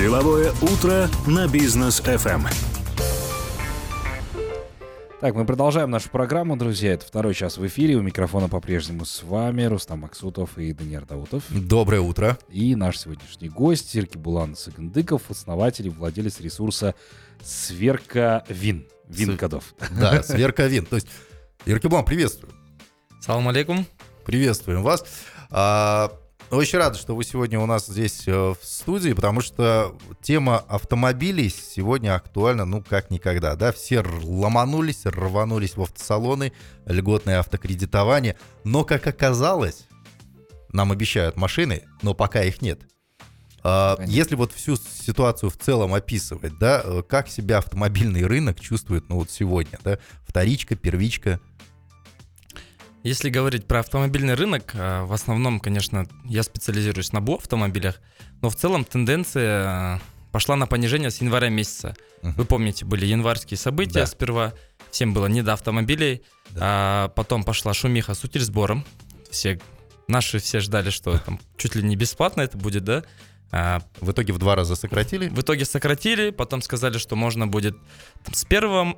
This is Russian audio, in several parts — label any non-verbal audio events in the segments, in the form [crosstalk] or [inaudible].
Деловое утро на бизнес FM. Так, мы продолжаем нашу программу, друзья. Это второй час в эфире. У микрофона по-прежнему с вами Рустам Максутов и Даниил Даутов. Доброе утро. И наш сегодняшний гость Сирки Булан Сагандыков, основатель и владелец ресурса Сверка Вин. Вин кодов. Да, Сверка Вин. То есть, Иркибулан, приветствую. Салам алейкум. Приветствуем вас. А, очень рад, что вы сегодня у нас здесь э, в студии, потому что тема автомобилей сегодня актуальна, ну, как никогда, да, все ломанулись, рванулись в автосалоны, льготное автокредитование, но, как оказалось, нам обещают машины, но пока их нет. А, если вот всю ситуацию в целом описывать, да, э, как себя автомобильный рынок чувствует, ну, вот сегодня, да, вторичка, первичка – если говорить про автомобильный рынок, э, в основном, конечно, я специализируюсь на БУ автомобилях, но в целом тенденция э, пошла на понижение с января месяца. Uh-huh. Вы помните, были январские события да. сперва, всем было не до автомобилей, да. а потом пошла шумиха с утильсбором. Все, наши все ждали, что там чуть ли не бесплатно это будет, да? А, в итоге в два раза сократили? В итоге сократили, потом сказали, что можно будет там, с 1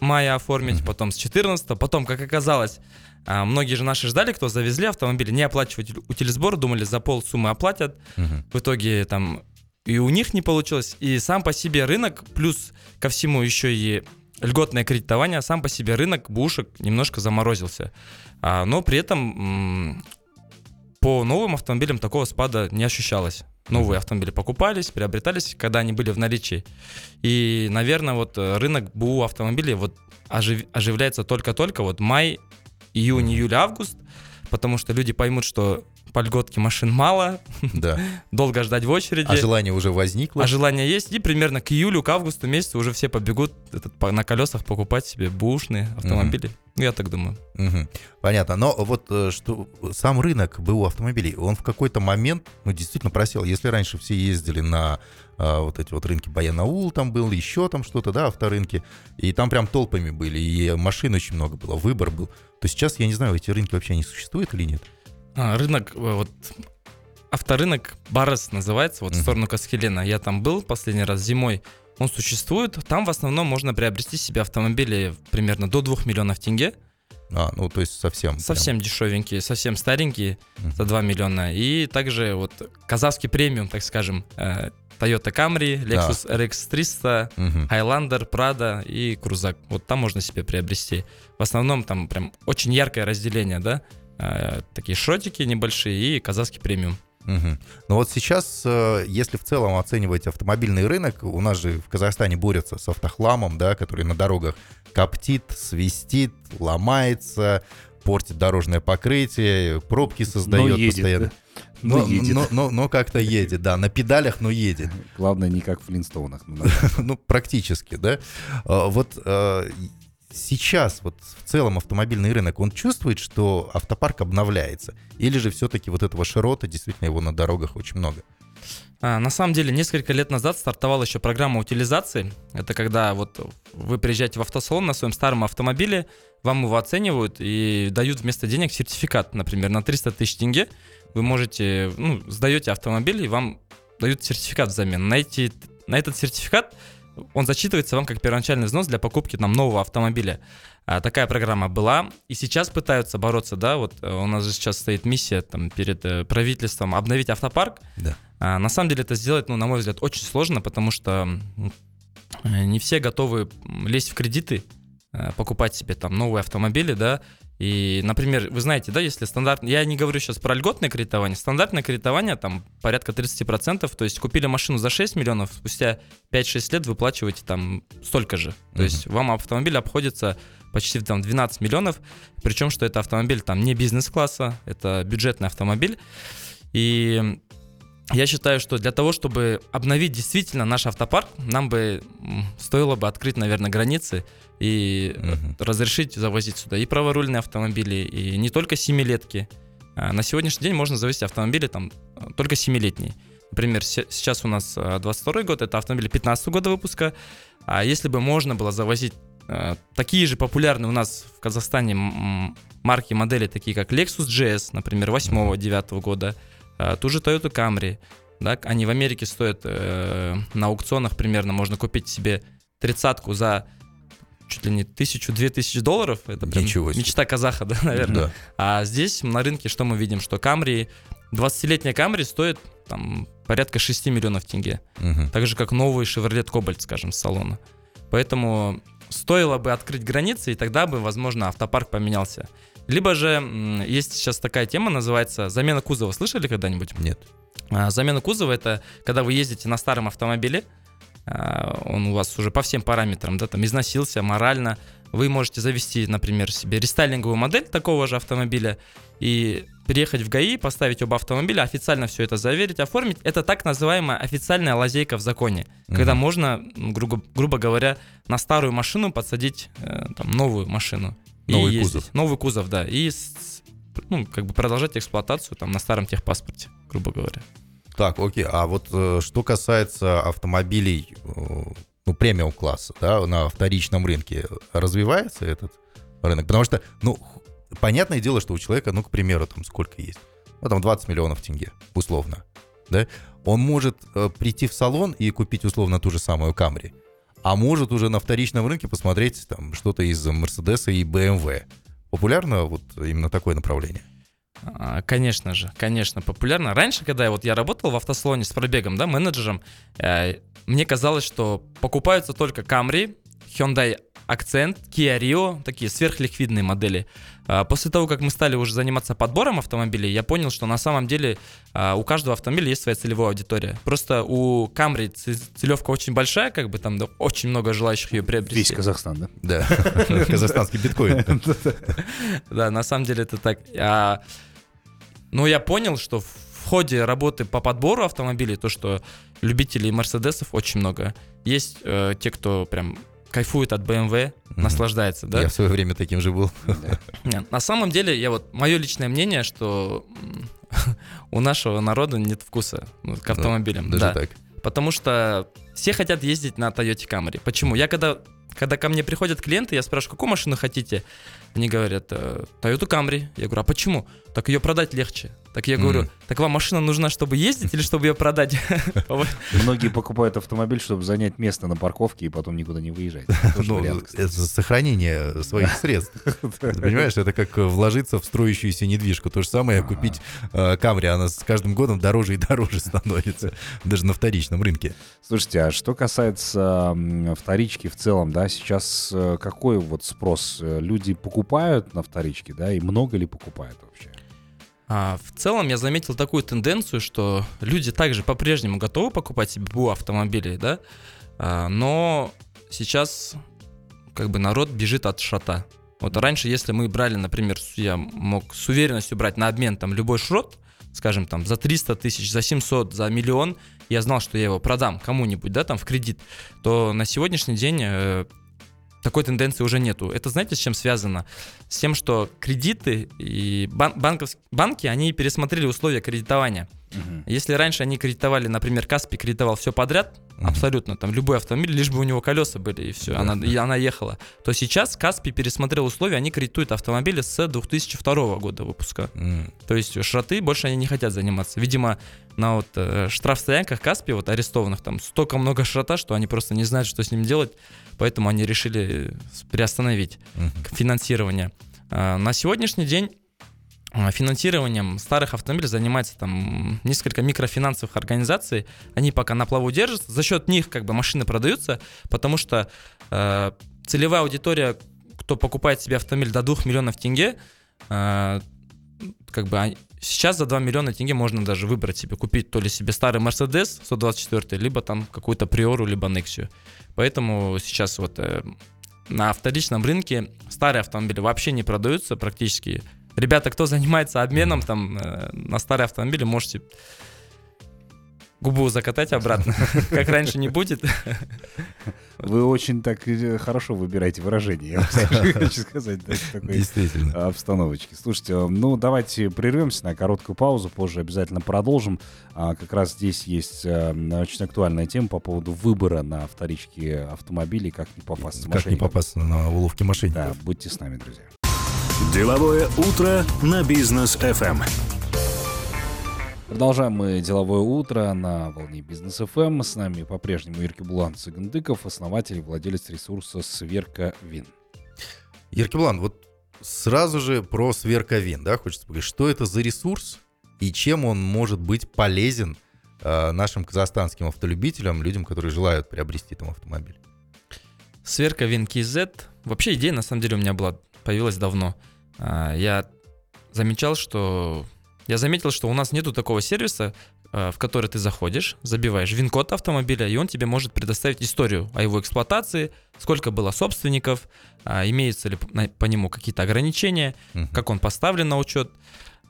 мая оформить, uh-huh. потом с 14, потом, как оказалось, а, многие же наши ждали, кто завезли автомобили, не оплачивать утилизбор, думали, за пол суммы оплатят. Угу. В итоге там и у них не получилось. И сам по себе рынок, плюс ко всему еще и льготное кредитование, сам по себе рынок бушек немножко заморозился. А, но при этом по новым автомобилям такого спада не ощущалось. Новые автомобили покупались, приобретались, когда они были в наличии. И, наверное, вот рынок БУ автомобилей вот ожив, оживляется только-только. Вот май июнь, июль, август, потому что люди поймут, что по льготке машин мало, да. [laughs] долго ждать в очереди. А желание уже возникло. А желание есть, и примерно к июлю, к августу месяцу уже все побегут этот, на колесах покупать себе бушные автомобили. Mm-hmm. Я так думаю. Угу. Понятно. Но вот э, что сам рынок БУ автомобилей, он в какой-то момент, ну, действительно просел. Если раньше все ездили на а, вот эти вот рынки Баянаул там был, еще там что-то, да, авторынки, и там прям толпами были, и машин очень много было, выбор был, то сейчас, я не знаю, эти рынки вообще не существуют или нет? А, рынок, э, вот авторынок Барес называется, вот uh-huh. в сторону Каскелена. Я там был последний раз зимой. Он существует. Там в основном можно приобрести себе автомобили примерно до 2 миллионов тенге. А, ну то есть совсем. Совсем прям... дешевенькие, совсем старенькие uh-huh. за 2 миллиона. И также вот казахский премиум, так скажем, э, Toyota Camry, Lexus да. RX 300, uh-huh. Highlander, Prado и Крузак. Вот там можно себе приобрести. В основном там прям очень яркое разделение, да? Э, такие шротики небольшие и казахский премиум. Угу. Ну вот сейчас, э, если в целом оценивать автомобильный рынок, у нас же в Казахстане борются с автохламом, да, который на дорогах коптит, свистит, ломается, портит дорожное покрытие, пробки создает но едет, постоянно. Да? Но, но, едет. но, но, но как-то едет, да, на педалях, но едет. Главное, не как в Флинстоунах. [laughs] Ну, практически, да. А, вот э, сейчас вот в целом автомобильный рынок, он чувствует, что автопарк обновляется? Или же все-таки вот этого широта, действительно его на дорогах очень много? А, на самом деле, несколько лет назад стартовала еще программа утилизации. Это когда вот вы приезжаете в автосалон на своем старом автомобиле, вам его оценивают и дают вместо денег сертификат, например, на 300 тысяч тенге. Вы можете, ну, сдаете автомобиль, и вам дают сертификат взамен. На, эти, на этот сертификат он зачитывается вам как первоначальный взнос для покупки нам нового автомобиля. А, такая программа была, и сейчас пытаются бороться, да, вот э, у нас же сейчас стоит миссия там перед э, правительством обновить автопарк. Да. А, на самом деле это сделать, ну, на мой взгляд, очень сложно, потому что э, не все готовы лезть в кредиты, покупать себе там новые автомобили, да, и, например, вы знаете, да, если стандарт... Я не говорю сейчас про льготное кредитование. Стандартное кредитование там порядка 30%. То есть купили машину за 6 миллионов, спустя 5-6 лет выплачиваете там столько же. То uh-huh. есть вам автомобиль обходится почти там 12 миллионов. Причем, что это автомобиль там не бизнес-класса, это бюджетный автомобиль. И я считаю, что для того, чтобы обновить действительно наш автопарк, нам бы стоило бы открыть, наверное, границы и угу. разрешить завозить сюда и праворульные автомобили, и не только семилетки. А на сегодняшний день можно завести автомобили там только семилетние. Например, сейчас у нас 22 год, это автомобили 15 года выпуска. А если бы можно было завозить такие же популярные у нас в Казахстане марки, модели, такие как Lexus GS, например, 8-9 года, ту же Toyota Camry, да, они в Америке стоят э, на аукционах примерно, можно купить себе тридцатку за чуть ли не тысячу-две тысячи долларов, это прям Ничего себе. мечта казаха, [laughs] да, наверное. Да. А здесь на рынке что мы видим, что Камри, 20-летняя Камри стоит там порядка 6 миллионов тенге. Мгм. Так же, как новый Chevrolet Cobalt, скажем, с салона. Поэтому стоило бы открыть границы, и тогда бы, возможно, автопарк поменялся. Либо же есть сейчас такая тема, называется замена кузова. Слышали когда-нибудь? Нет. А, Замена кузова это когда вы ездите на старом автомобиле, а, он у вас уже по всем параметрам, да, там износился морально, вы можете завести, например, себе рестайлинговую модель такого же автомобиля и приехать в ГАИ, поставить оба автомобиля, официально все это заверить, оформить. Это так называемая официальная лазейка в законе, когда Мгм. можно, грубо, грубо говоря, на старую машину подсадить э, там, новую машину. И Новый ездить. кузов. Новый кузов, да. И ну, как бы продолжать эксплуатацию там на старом техпаспорте, грубо говоря. Так, окей. А вот э, что касается автомобилей э, ну, премиум класса, да, на вторичном рынке, развивается этот рынок? Потому что, ну, понятное дело, что у человека, ну, к примеру, там сколько есть? Ну, там 20 миллионов тенге, условно, да? Он может э, прийти в салон и купить, условно, ту же самую Камри, а может уже на вторичном рынке посмотреть там что-то из Мерседеса и BMW. Популярно вот именно такое направление? А, Конечно же, конечно, популярно. Раньше, когда я, вот я работал в автосалоне с пробегом, да, менеджером, э, мне казалось, что покупаются только Camry, Hyundai Accent, Kia Rio, такие сверхликвидные модели. А, После того, как мы стали уже заниматься подбором автомобилей, я понял, что на самом деле а, у каждого автомобиля есть своя целевая аудитория. Просто у ц- целевка очень большая, как бы там да, очень много желающих ее приобрести. Весь Казахстан, да? Да, [laughs] казахстанский биткоин. [laughs] Да, на самом деле это так. А, ну, я понял, что в в ходе работы по подбору автомобилей, то, что любителей Мерседесов очень много. Есть э, те, кто прям кайфует от BMW, Мгм. наслаждается, да? Я в свое время таким же был. Нет, На самом деле, я вот мое личное мнение, что [laughs] у нашего народа нет вкуса ну, к автомобилям. Даже да. так. Потому что все хотят ездить на Toyota Camry. Почему? Я когда, когда ко мне приходят клиенты, я спрашиваю, какую машину хотите? Они говорят, «Э, Toyota Camry. Я говорю, а почему? Так ее продать легче. Так я говорю, так вам машина нужна, чтобы ездить или чтобы ее продать? [laughs] Многие покупают автомобиль, чтобы занять место на парковке и потом никуда не выезжать. Тоже Ну, это сохранение своих средств. [laughs] Ты понимаешь, это как э, вложиться в строящуюся недвижку. То же самое купить э, Камри, она с каждым годом дороже и дороже [laughs] становится, даже на вторичном рынке. Слушайте, а что касается вторички в целом, да, сейчас э, какой вот спрос? Люди покупают на вторичке, да, и много ли покупают вообще? А, в целом я заметил такую тенденцию, что люди также по-прежнему готовы покупать себе БУ автомобили, да, А, но сейчас как бы народ бежит от шрота. Вот раньше, если мы брали, например, я мог с уверенностью брать на обмен там любой шрот, скажем, там за 300 тысяч, за 700, за миллион, я знал, что я его продам кому-нибудь, да, там в кредит, то на сегодняшний день э, такой тенденции уже нету. Это знаете, с чем связано? С тем, что кредиты и бан- банковс- банки, они пересмотрели условия кредитования. Если раньше они кредитовали, например, Каспи кредитовал все подряд, Мгм. абсолютно, там любой автомобиль, лишь бы у него колеса были и все, Да, она, да. и она ехала, то сейчас Каспи пересмотрел условия, они кредитуют автомобили с 2002 года выпуска. М, То есть шроты больше они не хотят заниматься. Видимо, на вот э, штрафстоянках Каспи, вот арестованных, там столько много шрота, что они просто не знают, что с ним делать, поэтому они решили с- приостановить мгм. финансирование. А, На сегодняшний день финансированием старых автомобилей занимается там несколько микрофинансовых организаций. Они пока на плаву держатся. За счет них как бы машины продаются, потому что э, целевая аудитория, кто покупает себе автомобиль до 2 миллионов тенге, э, как бы они- сейчас за 2 миллиона тенге можно даже выбрать себе, купить то ли себе старый Mercedes 124, либо там какую-то Приору, либо Nexia. Поэтому сейчас вот э, на вторичном рынке старые автомобили вообще не продаются практически. Ребята, кто занимается обменом там э, на старые автомобили, можете губу закатать обратно, [laughs] как раньше не будет. [laughs] Вы очень так э, хорошо выбираете выражение, я вам [laughs] хочу сказать, да, в такой Действительно. обстановочке. Слушайте, э, ну давайте прервемся на короткую паузу, позже обязательно продолжим. А, Как раз здесь есть очень актуальная тема по поводу выбора на вторичке автомобилей, как не попасться Как не попасться на уловки Да, мошенников. будьте с нами, друзья. Деловое утро на бизнес FM. Продолжаем мы деловое утро на волне бизнес ФМ. С нами по-прежнему Ирки Булан Цыгандыков, основатель и владелец ресурса Сверка Вин. Еркеблан, вот сразу же про Сверковин, да, хочется поговорить. Что это за ресурс и чем он может быть полезен э, нашим казахстанским автолюбителям, людям, которые желают приобрести там автомобиль? Сверка Вин KZ. Вообще идея на самом деле у меня была появилась давно. А, Я замечал, что я заметил, что у нас нету такого сервиса, э, в который ты заходишь, забиваешь вин-код автомобиля, и он тебе может предоставить историю о его эксплуатации, сколько было собственников, а, имеются ли по нему какие-то ограничения, Мгм. как он поставлен на учет.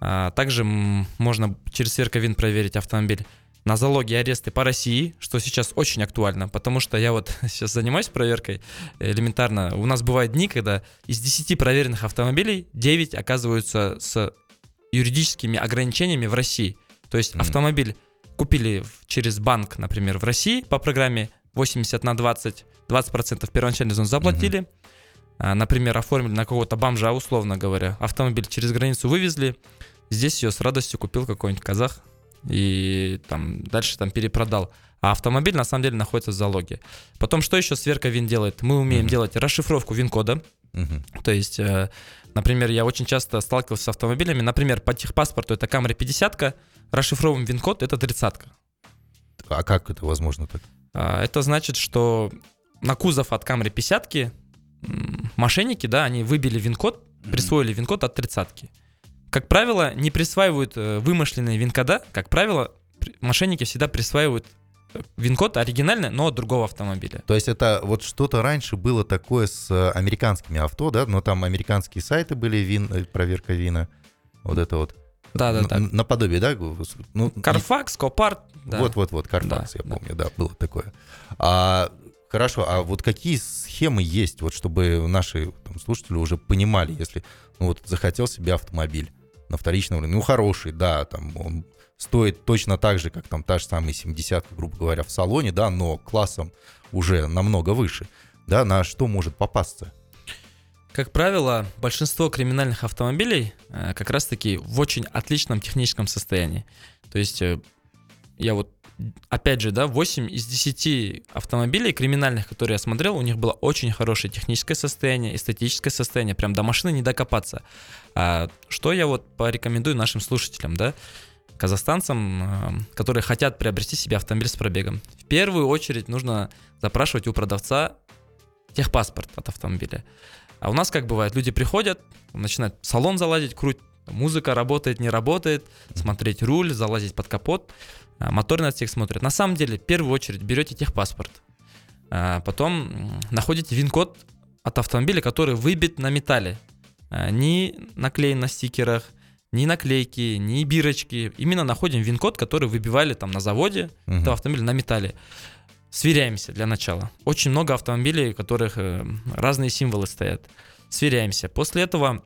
А, Также можно через Сверковин проверить автомобиль на залоги и аресты по России, что сейчас очень актуально, потому что я вот [laughs] сейчас занимаюсь проверкой элементарно. У нас бывают дни, когда из 10 проверенных автомобилей 9 оказываются с юридическими ограничениями в России. То есть Мгм. автомобиль купили через банк, например, в России по программе 80 на 20, 20% первоначальный взнос заплатили, а, например, оформили на кого-то бомжа, условно говоря, автомобиль через границу вывезли, здесь ее с радостью купил какой-нибудь казах и там дальше там перепродал. А автомобиль на самом деле находится в залоге. Потом, что еще сверка ВИН делает? Мы умеем Мгм. делать расшифровку ВИН-кода. Мгм. То есть, э, например, я очень часто сталкивался с автомобилями. Например, по техпаспорту это Camry 50 расшифровываем ВИН-код, это 30 А как это возможно так? А, Это значит, что на кузов от Camry 50 м, мошенники, да, они выбили вин-код, присвоили вин-код от тридцатки. Как правило, не присваивают э, вымышленные вин-кода, как правило, мошенники всегда присваивают э, вин-код оригинальный, но от другого автомобиля. То есть это вот что-то раньше было такое с э, американскими авто, да? Но там американские сайты были, вин, проверка вина. Вот это вот. Да, да, да. Наподобие, да? Ну, Carfax, Copart, да. Вот-вот-вот, Carfax, Да, я да. помню, да, было такое. А, хорошо, а вот какие схемы есть, вот чтобы наши там, слушатели уже понимали, если ну, вот захотел себе автомобиль на вторичном рынке, ну хороший, да, там он стоит точно так же, как там та же самая 70 грубо говоря, в салоне, да, но классом уже намного выше, да, на что может попасться? Как правило, большинство криминальных автомобилей э, как раз-таки в очень отличном техническом состоянии. То есть, э, я вот, опять же, да, 8 из 10 автомобилей криминальных, которые я смотрел, у них было очень хорошее техническое состояние, эстетическое состояние, прям до машины не докопаться. А, что я вот порекомендую нашим слушателям, да, казахстанцам, э, которые хотят приобрести себе автомобиль с пробегом. В первую очередь нужно запрашивать у продавца техпаспорт от автомобиля. А у нас как бывает, люди приходят, начинают салон залазить, круть, музыка работает, не работает, смотреть руль, залазить под капот, а, моторный отсек смотрят. На самом деле, в первую очередь берете техпаспорт, а потом находите вин-код от автомобиля, который выбит на металле. А, Ни наклеен на стикерах, ни наклейки, ни бирочки. Именно находим вин-код, который выбивали там на заводе Мгм. этого автомобиля на металле. Сверяемся для начала. Очень много автомобилей, у которых э, разные символы стоят. Сверяемся. После этого,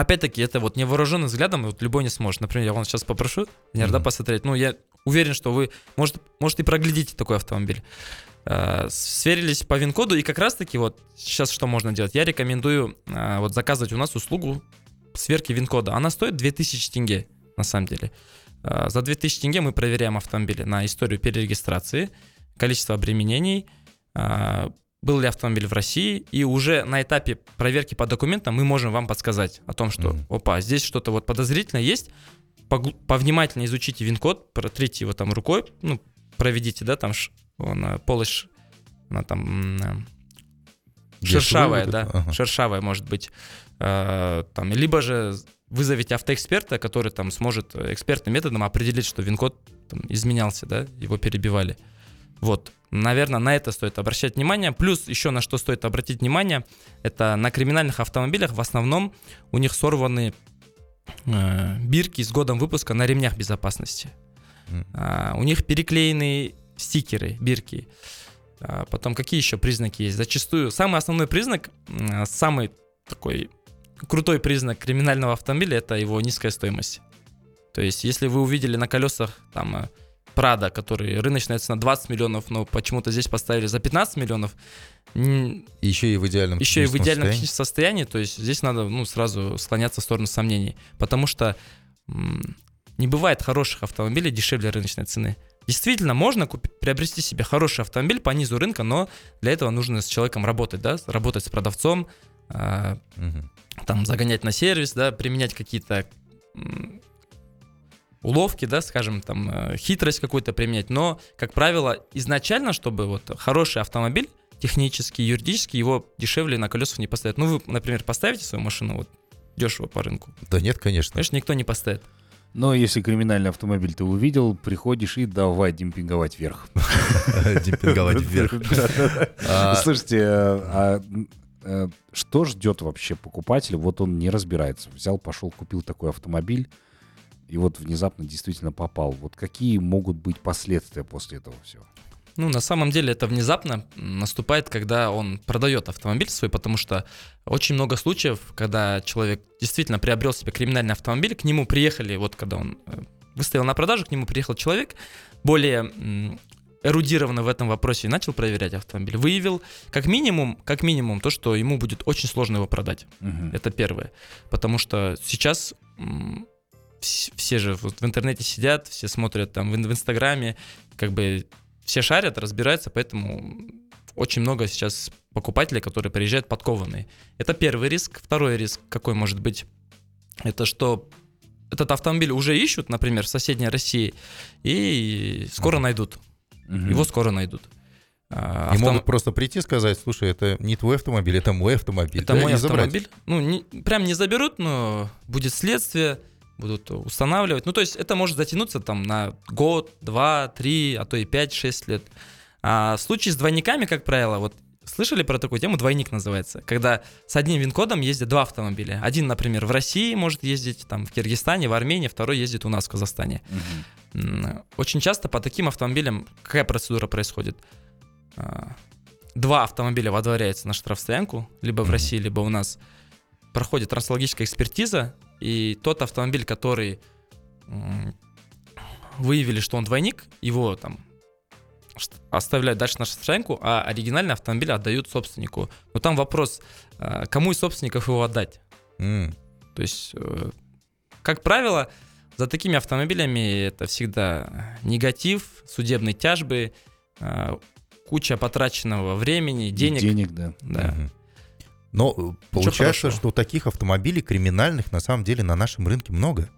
опять-таки, это вот невооруженным взглядом вот любой не сможет. Например, я вам сейчас попрошу, Венер, да, Мгм. посмотреть. Ну, я уверен, что вы, может, может и проглядите такой автомобиль. Э, Сверились по вин-коду, и как раз-таки вот сейчас что можно делать? Я рекомендую э, вот заказывать у нас услугу сверки вин-кода. Она стоит 2000 тенге, на самом деле. Э, За 2000 тенге мы проверяем автомобили на историю перерегистрации, количество обременений, а, был ли автомобиль в России, и уже на этапе проверки по документам мы можем вам подсказать о том, что, Мгм. опа, здесь что-то вот подозрительное есть, повнимательно изучите вин-код, протрите его там рукой, ну, проведите, да, там он, э, полость, она там э, шершавая, да? Ага. шершавая может быть, Э, там, либо же вызовите автоэксперта, который там сможет э, экспертным методом определить, что вин-код там, изменялся, да, его перебивали. Вот, наверное, на это стоит обращать внимание. Плюс еще на что стоит обратить внимание, это на криминальных автомобилях в основном у них сорваны э, бирки с годом выпуска на ремнях безопасности. М. А, у них переклеенные стикеры, бирки. А, потом какие еще признаки есть? Зачастую самый основной признак, самый такой крутой признак криминального автомобиля это его низкая стоимость. То есть, если вы увидели на колесах там Прада, который рыночная цена 20 миллионов, но почему-то здесь поставили за 15 миллионов, Еще и в идеальном еще и в идеальном состоянии. состоянии, то есть здесь надо ну, сразу склоняться в сторону сомнений, потому что не бывает хороших автомобилей дешевле рыночной цены. Действительно, можно купить, приобрести себе хороший автомобиль по низу рынка, но для этого нужно с человеком работать, да, работать с продавцом, э, Мгм. там загонять на сервис, да, применять какие-то уловки, да, скажем, там э, хитрость какую-то применять. Но, как правило, изначально, чтобы вот хороший автомобиль технически, юридически, его дешевле на колесах не поставят. Ну, вы, например, поставите свою машину вот дешево по рынку. Да нет, конечно. Конечно, никто не поставит. Но если криминальный автомобиль ты увидел, приходишь и давай демпинговать вверх. Демпинговать вверх. Слушайте, что ждет вообще покупателя? Вот он не разбирается. Взял, пошел, купил такой автомобиль, и вот внезапно действительно попал. Вот какие могут быть последствия после этого всего? Ну, на самом деле это внезапно наступает, когда он продает автомобиль свой, потому что очень много случаев, когда человек действительно приобрел себе криминальный автомобиль, к нему приехали, вот когда он э, выставил на продажу, к нему приехал человек, более эрудированно в этом вопросе и начал проверять автомобиль. Выявил как минимум, как минимум то, что ему будет очень сложно его продать. Мгм. Это первое. Потому что сейчас все же вот в интернете сидят, все смотрят там в, ин- в Инстаграме, как бы все шарят, разбираются, поэтому очень много сейчас покупателей, которые приезжают подкованные. Это первый риск. Второй риск, какой может быть, это что этот автомобиль уже ищут, например, в соседней России, и скоро найдут. Мгм. Его скоро найдут. А, И автом- могут просто прийти и сказать, слушай, это не твой автомобиль, это мой автомобиль. Это Да, мой и забрать. автомобиль. Ну, не- прям не заберут, но будет следствие, будут устанавливать. Ну, то есть это может затянуться там на год, два, три, а то и пять, шесть лет. А в случае с двойниками, как правило, вот слышали про такую тему? Двойник называется. Когда с одним ВИН-кодом ездят два автомобиля. Один, например, в России может ездить, там, в Киргизстане, в Армении, второй ездит у нас в Казахстане. Очень часто по таким автомобилям какая процедура происходит? А, Два автомобиля водворяются на штрафстоянку, либо в. России, либо у нас. Проходит транслогическая экспертиза, и тот автомобиль, который выявили, что он двойник, его там оставляют дальше на штрафстоянку, а оригинальный автомобиль отдают собственнику. Но там вопрос, а, кому из собственников его отдать? М. То есть, э, как правило, за такими автомобилями это всегда негатив, судебные тяжбы, э, куча потраченного времени, И денег. Денег, да. Да. Мгм. Но получается, что таких автомобилей криминальных на самом деле на нашем рынке много.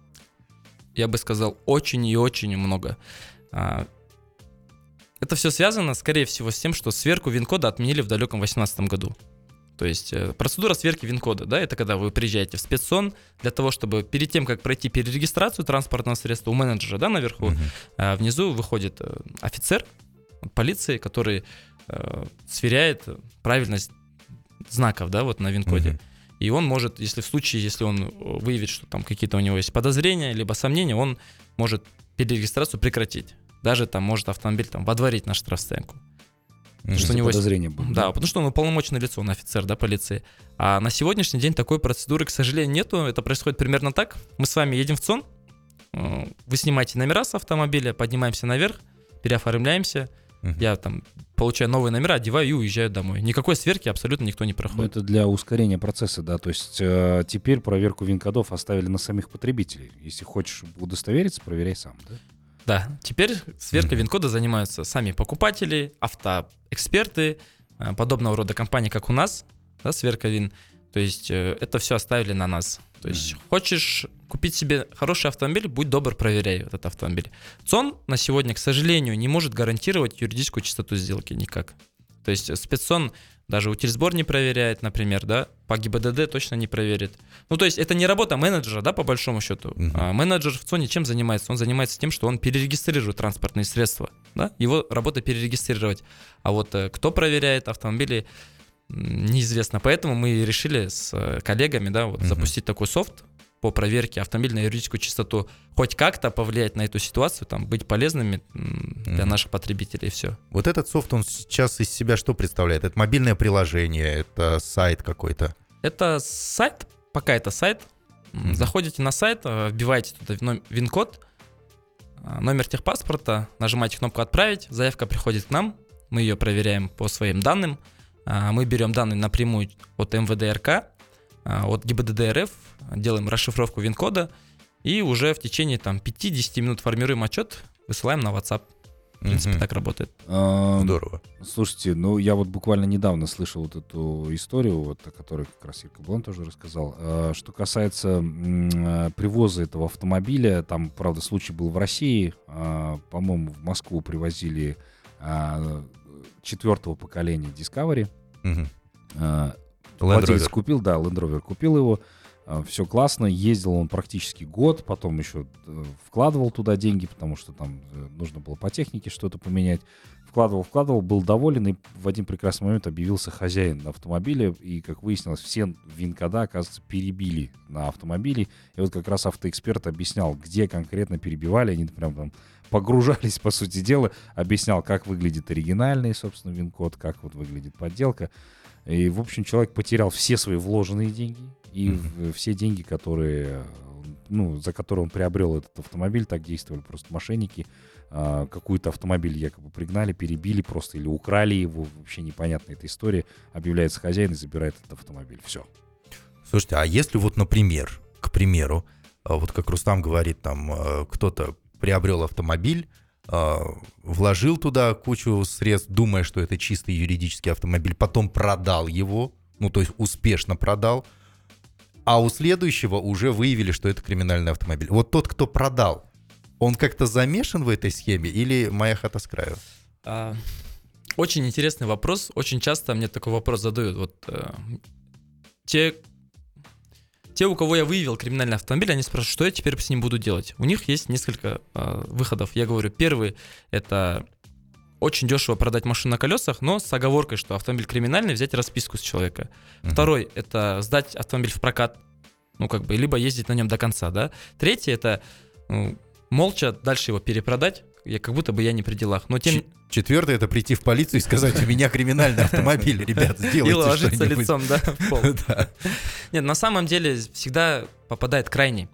Я бы сказал, очень и очень много. А, Это все связано, скорее всего, с тем, что сверку ВИН-кода отменили в далеком 2018 году. То есть э, процедура сверки ВИН-кода, да, это когда вы приезжаете в спецсон для того, чтобы перед тем, как пройти перерегистрацию транспортного средства у менеджера, да, наверху. А внизу выходит э, офицер полиции, который э, сверяет правильность знаков, да, вот на ВИН-коде. Мгм. И он может, если в случае, если он э, выявит, что там какие-то у него есть подозрения, либо сомнения, он может перерегистрацию прекратить. Даже там может автомобиль там водворить на штрафстоянку. Мгм. что у него есть- подозрения будут. Да, потому что он уполномоченное лицо, он офицер, да, полиции. А на сегодняшний день такой процедуры, к сожалению, нету. Это происходит примерно так. Мы с вами едем в ЦОН, э, вы снимаете номера с автомобиля, поднимаемся наверх, переоформляемся, Мгм. я там получаю новые номера, одеваю и уезжаю домой. Никакой сверки абсолютно никто не Ну, проходит. это для ускорения процесса, да. То есть э, теперь проверку ВИН-кодов оставили на самих потребителей. Если хочешь удостовериться, проверяй сам, да? Да, теперь сверкой. ВИН-кода занимаются сами покупатели, автоэксперты, э, подобного рода компании, как у нас, да, сверка ВИН. То есть э, это все оставили на нас. То есть хочешь купить себе хороший автомобиль, будь добр, проверяй этот автомобиль. ЦОН на сегодня, к сожалению, не может гарантировать юридическую чистоту сделки никак. То есть спецсон даже утильсбор не проверяет, например, да, по ГИБДД точно не проверит. Ну, то есть это не работа менеджера, да, по большому счету. Мгм. А менеджер в ЦОНе чем занимается? Он занимается тем, что он перерегистрирует транспортные средства, да, его работа перерегистрировать. А вот э, кто проверяет автомобили, неизвестно. Поэтому мы решили с э, коллегами, да, вот Мгм. запустить такой софт по проверке автомобиля на юридическую чистоту, хоть как-то повлиять на эту ситуацию, там, быть полезными для Мгм. наших потребителей, все. Вот этот софт, он сейчас из себя что представляет? Это мобильное приложение, это сайт какой-то. Это сайт, пока это сайт. Мгм. Заходите на сайт, э, вбиваете туда ВИН-код, э, номер техпаспорта, нажимаете кнопку «Отправить», заявка приходит к нам, мы ее проверяем по своим данным, мы берем данные напрямую от МВД РК, а, от ГИБДД РФ, делаем расшифровку ВИН-кода, И уже в течение там 5-10 минут формируем отчет, высылаем на WhatsApp. В принципе, Мгм. так работает. А, Здорово. Слушайте, ну я вот буквально недавно слышал вот эту историю, вот о которой как раз Ирка Блон тоже рассказал. А, Что касается м, а, привоза этого автомобиля, там, правда, случай был в России. А, По-моему, в Москву привозили а, четвертого поколения Discovery. А, Land Владелец купил, да, Land Rover купил его. Все классно. Ездил он практически год, потом еще э, вкладывал туда деньги, потому что там э, нужно было по технике что-то поменять. Вкладывал, вкладывал, был доволен, и в один прекрасный момент объявился хозяин автомобиля, и, как выяснилось, все вин-кода, оказывается, перебили на автомобиле. И вот как раз автоэксперт объяснял, где конкретно перебивали, они прям там погружались, по сути дела, объяснял, как выглядит оригинальный, собственно, вин-код, как вот выглядит подделка. И, в общем, человек потерял все свои вложенные деньги и в- все деньги, которые, ну, за которые он приобрел этот автомобиль, так действовали просто мошенники. А, Какой-то автомобиль якобы пригнали, перебили просто или украли его. Вообще непонятная эта история. Объявляется хозяин и забирает этот автомобиль. Все. Слушайте, а если вот, например, к примеру, а, вот как Рустам говорит, там э, кто-то приобрел автомобиль, а, вложил туда кучу средств, думая, что это чистый юридический автомобиль, потом продал его, ну то есть успешно продал, а у следующего уже выявили, что это криминальный автомобиль. Вот тот, кто продал, он как-то замешан в этой схеме или моя хата с краю? А, Очень интересный вопрос. Очень часто мне такой вопрос задают. Вот э, те, те, у кого я выявил криминальный автомобиль, они спрашивают, что я теперь с ним буду делать. У них есть несколько э, выходов. Я говорю, первый это очень дешево продать машину на колесах, но с оговоркой, что автомобиль криминальный, взять расписку с человека. Мгм. Второй это сдать автомобиль в прокат, ну как бы, либо ездить на нем до конца, да. Третий это ну, молча дальше его перепродать, я, как будто бы я не при делах. Но тем Ч- Четвертое это прийти в полицию и сказать, у меня криминальный автомобиль, ребят, [laughs] и сделайте ложиться что-нибудь». лицом, да, в пол. [laughs] Нет, на самом деле всегда попадает крайний.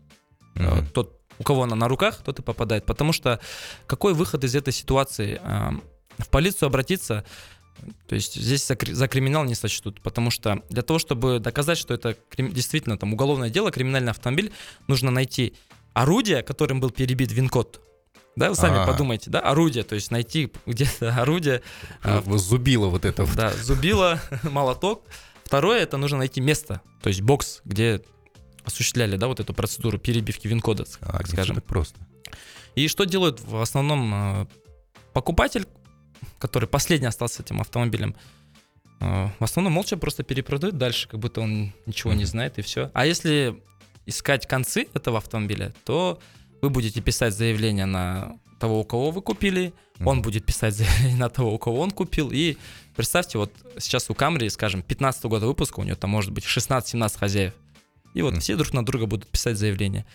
Тот, у кого она на руках, тот и попадает. Потому что какой выход из этой ситуации? В полицию обратиться, то есть здесь за, за криминал не сочтут, потому что для того, чтобы доказать, что это действительно там уголовное дело, криминальный автомобиль, нужно найти орудие, которым был перебит вин-код. Да, вы сами А. подумайте, да, орудие, то есть найти где-то орудие, а, Вот Зубило вот это вот. да, зубило, [laughs] молоток. Второе, это нужно найти место, то есть бокс, где осуществляли, да, вот эту процедуру перебивки вин-кода, А, так не скажем. так просто. И что делает в основном э, покупатель, который последний остался с этим автомобилем? Э, В основном молча просто перепродает дальше, как будто он ничего не Мгм. знает, и все. А если искать концы этого автомобиля, то вы будете писать заявление на того, у кого вы купили, он Мгм. будет писать [laughs] заявление на того, у кого он купил. И представьте, вот сейчас у Камри, скажем, 15 года выпуска, у нее там может быть 16-17 хозяев. И вот Мгм. все друг на друга будут писать заявление.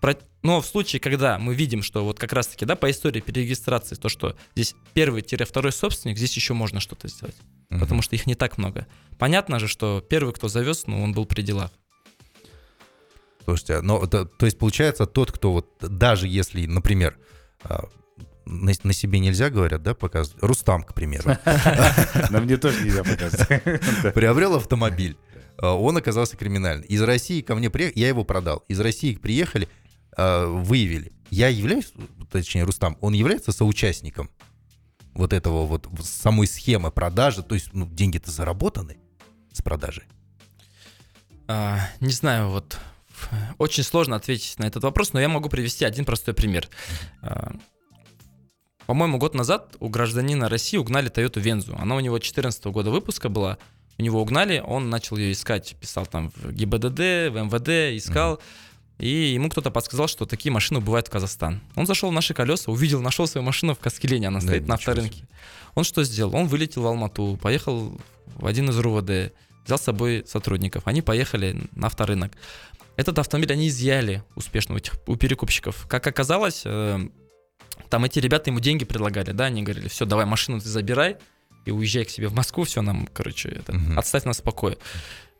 Про- Но в случае, когда мы видим, что вот как раз-таки, да, по истории перерегистрации, то, что здесь первый-второй собственник, здесь еще можно что-то сделать, Мгм. потому что их не так много. Понятно же, что первый, кто завез, ну, он был при делах. Слушайте, но это- то есть получается тот, кто вот даже если, например, а, на, на себе нельзя, говорят, да, показывать. Рустам, к примеру, На мне тоже нельзя показать. [laughs] приобрел автомобиль, а, он оказался криминальным. Из России ко мне приехали, я его продал. Из России приехали, а, выявили. Я являюсь, точнее, Рустам, он является соучастником вот этого вот самой схемы продажи, то есть ну, деньги-то заработаны с продажи. А, не знаю, вот очень сложно ответить на этот вопрос, но я могу привести один простой пример. А, По-моему, год назад у гражданина России угнали Toyota Вензу. Она у него 2014 года выпуска была. У него угнали, он начал ее искать, писал там в ГИБДД, в МВД, искал. И ему кто-то подсказал, что такие машины бывают в Казахстан. Он зашел в наши колеса, увидел, нашел свою машину в Каскелене, она Да, стоит на ничего авторынке. Он что сделал? Он вылетел в Алмату, поехал в один из РУВД, взял с собой сотрудников. Они поехали на авторынок. Этот автомобиль они изъяли успешно у, этих, у перекупщиков. Как оказалось, э, там эти ребята ему деньги предлагали, да, они говорили, все, давай машину ты забирай и уезжай к себе в Москву, все, нам, короче, это, Мгм. отставь нас в покое.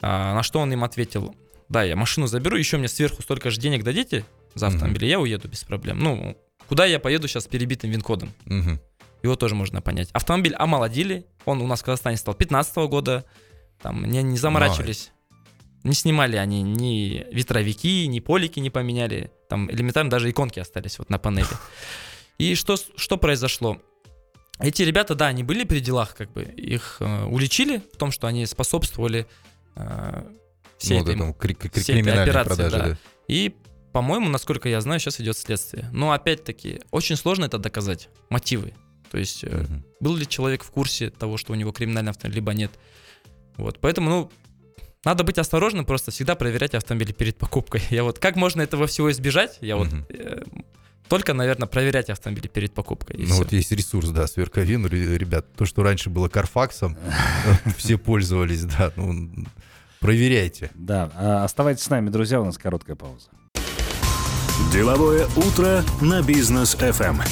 А, на что он им ответил, да, я машину заберу, еще мне сверху столько же денег дадите за автомобиль, и я уеду без проблем. Ну, куда я поеду сейчас с перебитым вин-кодом? Мгм. Его тоже можно понять. Автомобиль омолодили, он у нас в Казахстане стал 15 года, там не, не заморачивались. Не снимали они ни ветровики, ни полики не поменяли. Там элементарно даже иконки остались вот на панели. И что, что произошло? Эти ребята, да, они были при делах, как бы их э, уличили в том, что они способствовали э, всей, Ну, этой, этому кри- кри- всей этой операции, продаже, да. да. И, по-моему, насколько я знаю, сейчас идет следствие. Но опять-таки, очень сложно это доказать, мотивы. То есть, Мгм. был ли человек в курсе того, что у него криминальный автомобиль, либо нет. Вот, поэтому, ну, надо быть осторожным, просто всегда проверять автомобили перед покупкой. Я вот, как можно этого всего избежать? Я вот э, только, наверное, проверять автомобили перед покупкой. Ну всё. вот есть ресурс, да, Сверковин, ре- ребят, то, что раньше было Карфаксом, [laughs] все пользовались, да, ну, проверяйте. Да, а, оставайтесь с нами, друзья, у нас короткая пауза. Деловое утро на бизнес FM.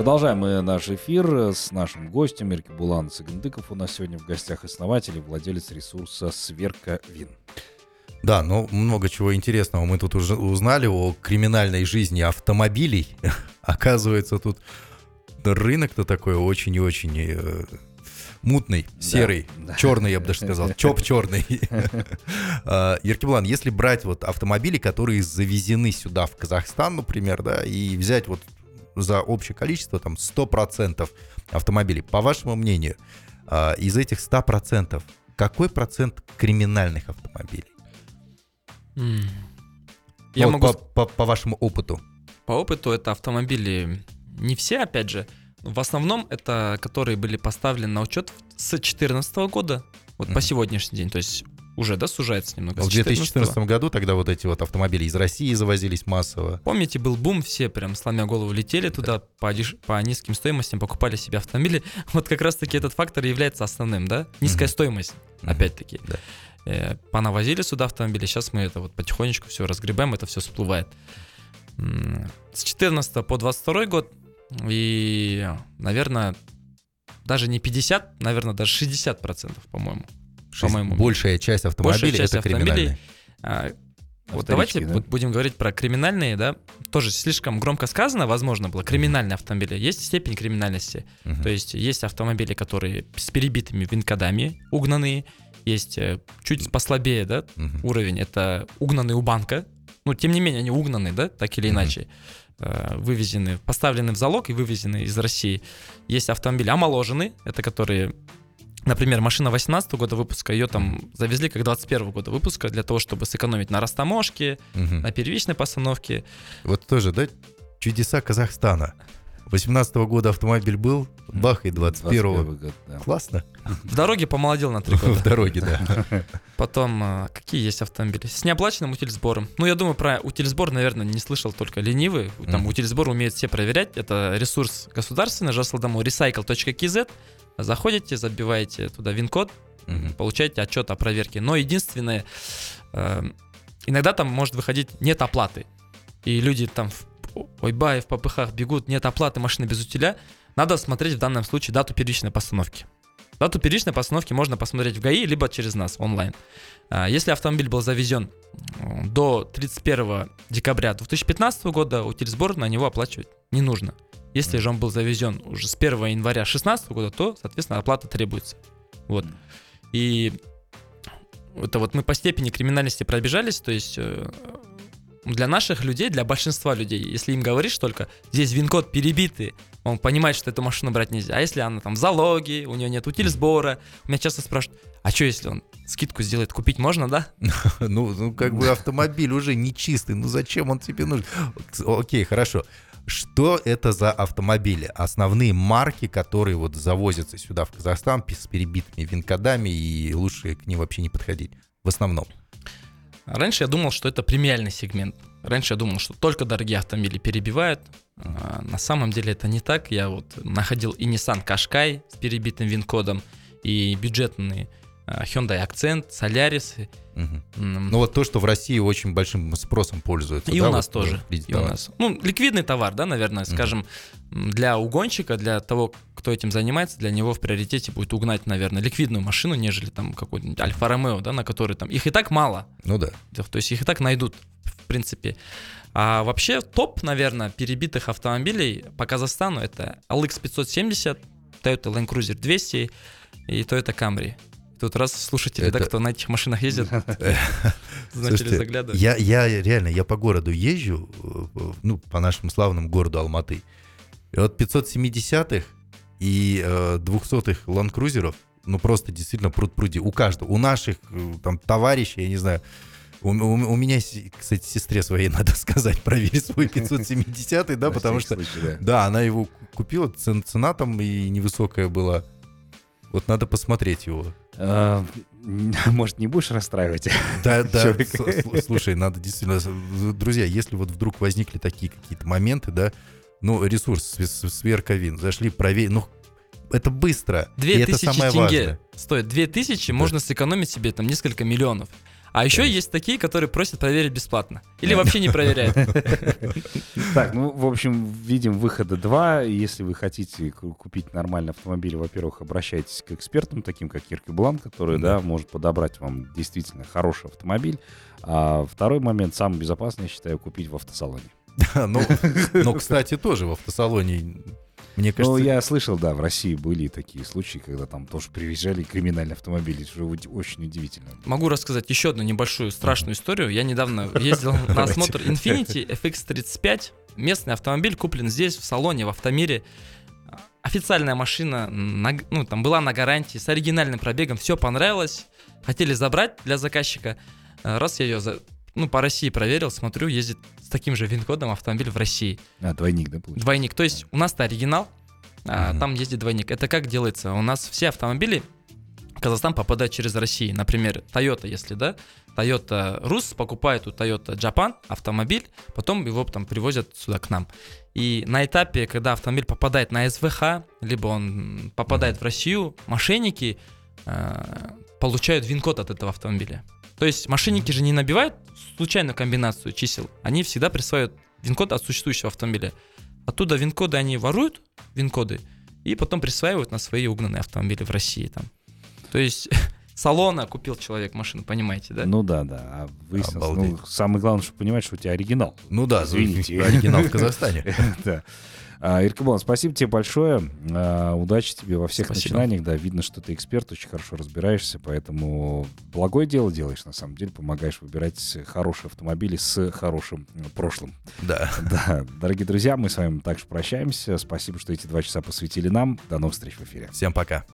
Продолжаем мы наш эфир с нашим гостем Ирки Булан Сагандыков. У нас сегодня в гостях основатель и владелец ресурса Сверка Вин. Да, ну много чего интересного мы тут уже узнали о криминальной жизни автомобилей. [laughs] Оказывается, тут рынок-то такой очень и очень э, мутный, серый, да. черный, я бы даже сказал, чоп черный. Еркеблан, если брать вот автомобили, которые завезены сюда, в Казахстан, например, да, и взять вот за общее количество, там, 100% автомобилей, по вашему мнению, а, из этих 100% какой процент криминальных автомобилей? Я Вот могу по, по- по вашему опыту. По опыту это автомобили не все, опять же. В основном это которые были поставлены на учет с 2014 года, вот по Мгм. сегодняшний день. То есть уже, да, сужается немного. В с 14-го. 2014 году тогда вот эти вот автомобили из России завозились массово. Помните, был бум, все прям сломя голову летели туда по, по низким стоимостям, покупали себе автомобили. [laughs] Вот как раз-таки этот фактор является основным, да? Низкая Мгм. стоимость, Мгм. опять-таки. Да. Э, понавозили сюда автомобили, сейчас мы это вот потихонечку все разгребаем, это все всплывает. С 14 по 22 год и, наверное, даже не 50, наверное, даже 60 процентов, по-моему. По-моему, большая часть автомобилей большая часть это автомобилей криминальные. А, Вот давайте да? вот будем говорить про криминальные, да, тоже слишком громко сказано, возможно, было, криминальные автомобили. Есть степень криминальности, Мгм. то есть есть автомобили, которые с перебитыми винкодами угнанные, есть э, чуть послабее, да, Мгм. уровень, это угнанные у банка, ну, тем не менее, они угнаны, да, так или Мгм. иначе, э, вывезены, поставлены в залог и вывезены из России. Есть автомобили омоложенные, это которые Например, машина 18 года выпуска, ее там завезли как 21 года выпуска для того, чтобы сэкономить на растаможке, Мгм. на первичной постановке. Вот тоже, да, чудеса Казахстана. 18 года автомобиль был, бах, и 21 21 год, да. Классно. В дороге помолодел на три [laughs] В года. дороге, да. [laughs] Потом, а, какие есть автомобили? С неоплаченным утильсбором. Ну, я думаю, про утильсбор, наверное, не слышал только ленивый. Там утильсбор умеют все проверять. Это ресурс государственный, Жаслдому, recycle.kz. Заходите, забиваете туда вин-код, получаете отчет о проверке. Но единственное, э, иногда там может выходить нет оплаты. И люди там в ойбай, в попыхах бегут, нет оплаты, машина без утиля. Надо смотреть в данном случае дату первичной постановки. Дату первичной постановки можно посмотреть в ГАИ, либо через нас онлайн. А, Если автомобиль был завезен до 31 декабря 2015 года, утильсбор на него оплачивать не нужно. Если же он был завезен уже с 1 января 2016 года, то, соответственно, оплата требуется. Вот. И это вот мы по степени криминальности пробежались, то есть э, для наших людей, для большинства людей, если им говоришь только, здесь вин-код перебитый, он понимает, что эту машину брать нельзя. А если она там в залоге, у нее нет утиль сбора, меня часто спрашивают, а что если он скидку сделает, купить можно, да? [laughs] Ну, ну, как бы автомобиль уже нечистый, ну зачем он тебе нужен? Окей, хорошо. Что это за автомобили? Основные марки, которые вот завозятся сюда в Казахстан с перебитыми винкодами, и лучше к ним вообще не подходить. В основном. Раньше я думал, что это премиальный сегмент. Раньше я думал, что только дорогие автомобили перебивают. А на самом деле это не так. Я вот находил и Nissan Qashqai с перебитым вин-кодом, и бюджетные а, Hyundai Accent, Solaris. М, Ну вот то, что в России очень большим спросом пользуется. И да, у нас вот, тоже. И у нас. Ну, ликвидный товар, да, наверное, скажем, м, для угонщика, для того, кто этим занимается, для него в приоритете будет угнать, наверное, ликвидную машину, нежели там какой-нибудь Альфа Ромео, да, на который там... Их и так мало. Ну да. То есть их и так найдут, в принципе. А вообще топ, наверное, перебитых автомобилей по Казахстану это LX 570, Toyota Land Cruiser 200 и Toyota Camry. Тут раз слушатели, да, Это- кто на этих машинах ездит, [laughs] начали заглядывать. Я, я реально, я по городу езжу, э, ну, по нашему славному городу Алматы. И вот 570-х и э, 200-х ланкрузеров, ну, просто действительно пруд-пруди. У каждого. У наших э, там товарищей, я не знаю, у, у- у меня, кстати, сестре своей [laughs] надо сказать, проверить свой 570-й, да, потому что, да. она его ку- купила, цен- цена там и невысокая была. Вот надо посмотреть его. А, [laughs] Может, не будешь расстраивать? [laughs] Да, да, слушай, надо действительно, друзья, если вот вдруг возникли такие какие-то моменты, да, ну, ресурс, сверка вин, зашли, проверили, ну, это быстро, и это 2000 самое тенге важное. стоит. 2000 можно сэкономить себе там несколько миллионов. А еще есть такие, которые просят проверить бесплатно. Или вообще не проверяют. [laughs] Так, ну, в общем, видим выхода два. Если вы хотите ку- купить нормальный автомобиль, во-первых, обращайтесь к экспертам, таким как Ирка Блан, который, Да. да, может подобрать вам действительно хороший автомобиль. А второй момент, самый безопасный, я считаю, купить в автосалоне. [laughs] Ну, ну, кстати, тоже в автосалоне, мне Ну, кажется, я слышал, да, в России были такие случаи, когда там тоже приезжали криминальные автомобили. Это же уди- очень удивительно. Могу рассказать еще одну небольшую страшную историю. Я недавно ездил [laughs] на осмотр Infiniti FX35. Местный автомобиль куплен здесь, в салоне, в Автомире. Официальная машина, на ну, там была на гарантии, с оригинальным пробегом, все понравилось. Хотели забрать для заказчика. Раз я ее за- ну, по России проверил, смотрю, ездит таким же ВИН-кодом автомобиль в России. А, двойник, да, получается? Двойник. То есть у нас-то оригинал, а Мгм. там ездит двойник. Это как делается? У нас все автомобили в Казахстан попадают через Россию. Например, Toyota, если, да, Toyota Rus покупает у Toyota Japan автомобиль, потом его там привозят сюда к нам. И на этапе, когда автомобиль попадает на СВХ, либо он попадает в Россию, мошенники э, получают ВИН-код от этого автомобиля. То есть мошенники же не набивают случайную комбинацию чисел, они всегда присваивают ВИН-код от существующего автомобиля. Оттуда ВИН-коды они воруют, ВИН-коды, и потом присваивают на свои угнанные автомобили в России там. То есть [laughs] салона купил человек машину, понимаете, да? Ну да, да. А выяснилось, ну, самое главное, чтобы понимать, что у тебя оригинал. ну да, Извините. оригинал в [laughs] Казахстане. Да. А, Иркабон, спасибо тебе большое. А, Удачи тебе во всех Спасибо. начинаниях. Да, видно, что ты эксперт, очень хорошо разбираешься, поэтому благое дело делаешь, на самом деле, помогаешь выбирать хорошие автомобили с хорошим м, прошлым. Да. [laughs] Да, дорогие друзья, мы с вами также прощаемся. Спасибо, что эти два часа посвятили нам. До новых встреч в эфире. Всем пока.